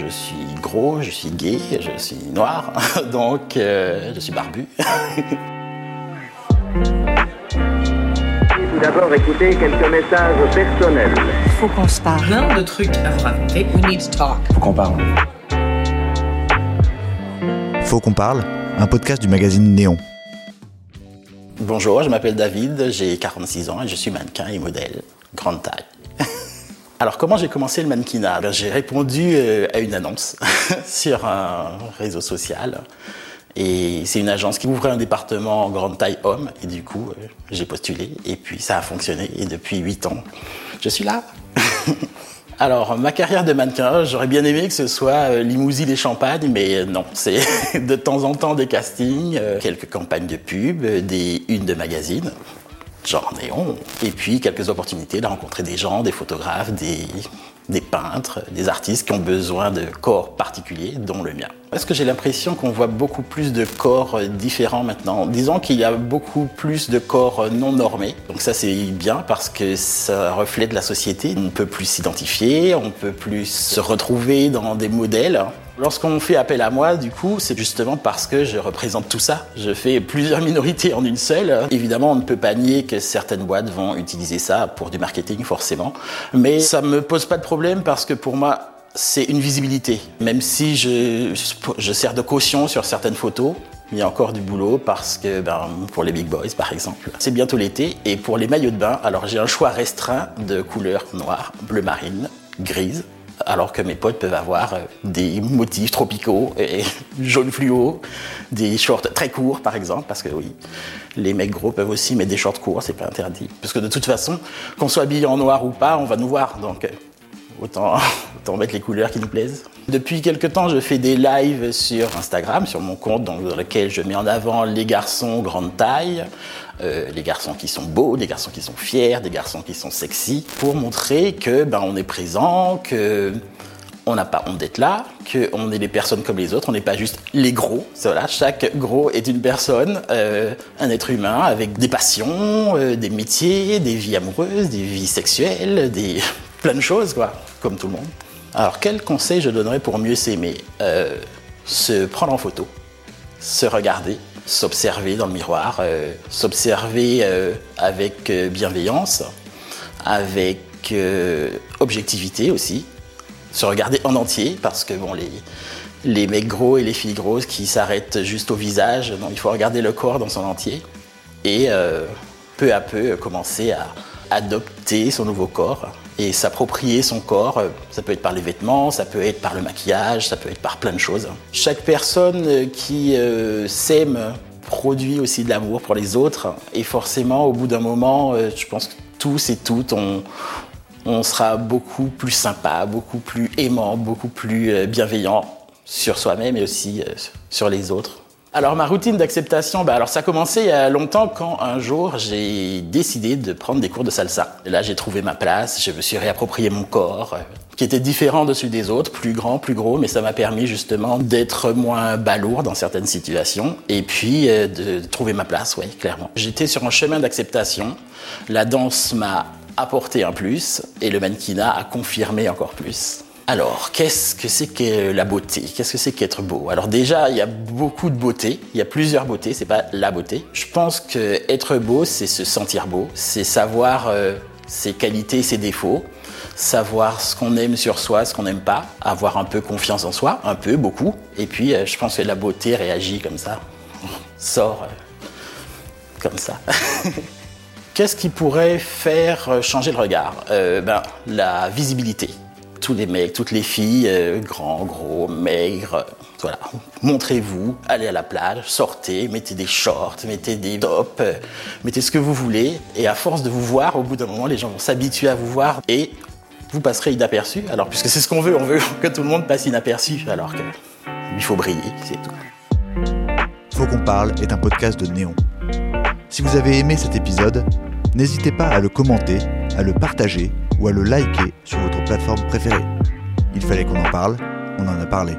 Je suis gros, je suis gay, je suis noir, donc euh, je suis barbu. Tout d'abord, écoutez quelques messages personnels. Faut qu'on se parle. plein de trucs à vous raconter. We need to talk. Faut qu'on parle. Faut qu'on parle, un podcast du magazine Néon. Bonjour, je m'appelle David, j'ai 46 ans et je suis mannequin et modèle, grande taille. Alors comment j'ai commencé le mannequinat? Ben, J'ai répondu euh, à une annonce sur un réseau social. Et c'est une agence qui ouvrait un département en grande taille homme. Et du coup, euh, j'ai postulé. Et puis ça a fonctionné. Et depuis 8 ans, je suis là. Alors, ma carrière de mannequin, j'aurais bien aimé que ce soit euh, limousine et champagne, mais non, c'est de temps en temps des castings, quelques campagnes de pub, des unes de magazines, genre néon, et puis quelques opportunités de rencontrer des gens, des photographes, des, des peintres, des artistes qui ont besoin de corps particuliers, dont le mien. Est-ce que j'ai l'impression qu'on voit beaucoup plus de corps euh, différents maintenant Disons qu'il y a beaucoup plus de corps euh, non normés. Donc ça c'est bien parce que ça reflète la société. On peut plus s'identifier, on peut plus se retrouver dans des modèles. Lorsqu'on fait appel à moi, du coup, c'est justement parce que je représente tout ça. Je fais plusieurs minorités en une seule. Évidemment, on ne peut pas nier que certaines boîtes vont utiliser ça pour du marketing, forcément. Mais ça me pose pas de problème parce que pour moi, c'est une visibilité. Même si je, sers de caution sur certaines photos, il y a encore du boulot parce que ben, pour les big boys par exemple, c'est bientôt l'été et pour les maillots de bain, alors j'ai un choix restreint de couleurs noires, bleu marine, grise, alors que mes potes peuvent avoir euh, des motifs tropicaux et jaune fluo, des shorts très courts par exemple, parce que oui, les mecs gros peuvent aussi mettre des shorts courts, c'est pas interdit. Parce que de toute façon, qu'on soit habillé en noir ou pas, on va nous voir, donc euh, autant, autant mettre les couleurs qui nous plaisent. Depuis quelques temps, je fais des lives sur Instagram, sur mon compte, dans, lequel je mets en avant les garçons grande taille, euh, les garçons qui sont beaux, des garçons qui sont fiers, des garçons qui sont sexy, pour montrer que ben on est présent, que on n'a pas honte d'être là, qu'on est des personnes comme les autres, on n'est pas juste les gros. Voilà, chaque gros est une personne, euh, un être humain avec des passions, euh, des métiers, des vies amoureuses, des vies sexuelles, des plein de choses quoi, comme tout le monde. Alors quel conseil je donnerais pour mieux s'aimer? Euh, Se prendre en photo, se regarder, s'observer dans le miroir, euh, s'observer euh, avec bienveillance, avec objectivité aussi, se regarder en entier parce que bon les les mecs gros et les filles grosses qui s'arrêtent juste au visage, non, il faut regarder le corps dans son entier et peu à peu commencer à adopter son nouveau corps et s'approprier son corps. Euh, Ça peut être par les vêtements, ça peut être par le maquillage, ça peut être par plein de choses. Chaque personne euh, qui euh, s'aime produit aussi de l'amour pour les autres et forcément au bout d'un moment, je pense que tous et toutes, on, on sera beaucoup plus sympa, beaucoup plus aimant, beaucoup plus bienveillant sur soi-même et aussi sur les autres. Alors ma routine d'acceptation, bah alors ça a commencé il y a longtemps quand un jour j'ai décidé de prendre des cours de salsa. Là j'ai trouvé ma place, je me suis réapproprié mon corps, euh, qui était différent de celui des autres, plus grand, plus gros, mais ça m'a permis justement d'être moins balourd dans certaines situations et puis euh, de trouver ma place, ouais, clairement. J'étais sur un chemin d'acceptation. La danse m'a apporté un plus et le mannequinat a confirmé encore plus. Alors, qu'est-ce que c'est que la beauté? Qu'est-ce que c'est qu'être beau? Alors déjà, il y a beaucoup de beauté, il y a plusieurs beautés, c'est pas la beauté. Je pense que être beau, c'est se sentir beau, c'est savoir euh, ses qualités, ses défauts, savoir ce qu'on aime sur soi, ce qu'on n'aime pas, avoir un peu confiance en soi, un peu, beaucoup. Et puis, euh, je pense que la beauté réagit comme ça, sort euh, comme ça. Qu'est-ce qui pourrait faire changer le regard? Ben, La visibilité. Tous les mecs, toutes les filles, euh, grands, gros, maigres, euh, voilà. Montrez-vous, allez à la plage, sortez, mettez des shorts, mettez des tops, euh, mettez ce que vous voulez. Et à force de vous voir, au bout d'un moment, les gens vont s'habituer à vous voir et vous passerez inaperçu. Alors, puisque c'est ce qu'on veut, on veut que tout le monde passe inaperçu, alors que il faut briller, c'est tout. Faut qu'on parle est un podcast de Néon. Si vous avez aimé cet épisode, n'hésitez pas à le commenter, à le partager ou à le liker sur votre plateforme préférée. Il fallait qu'on en parle, on en a parlé.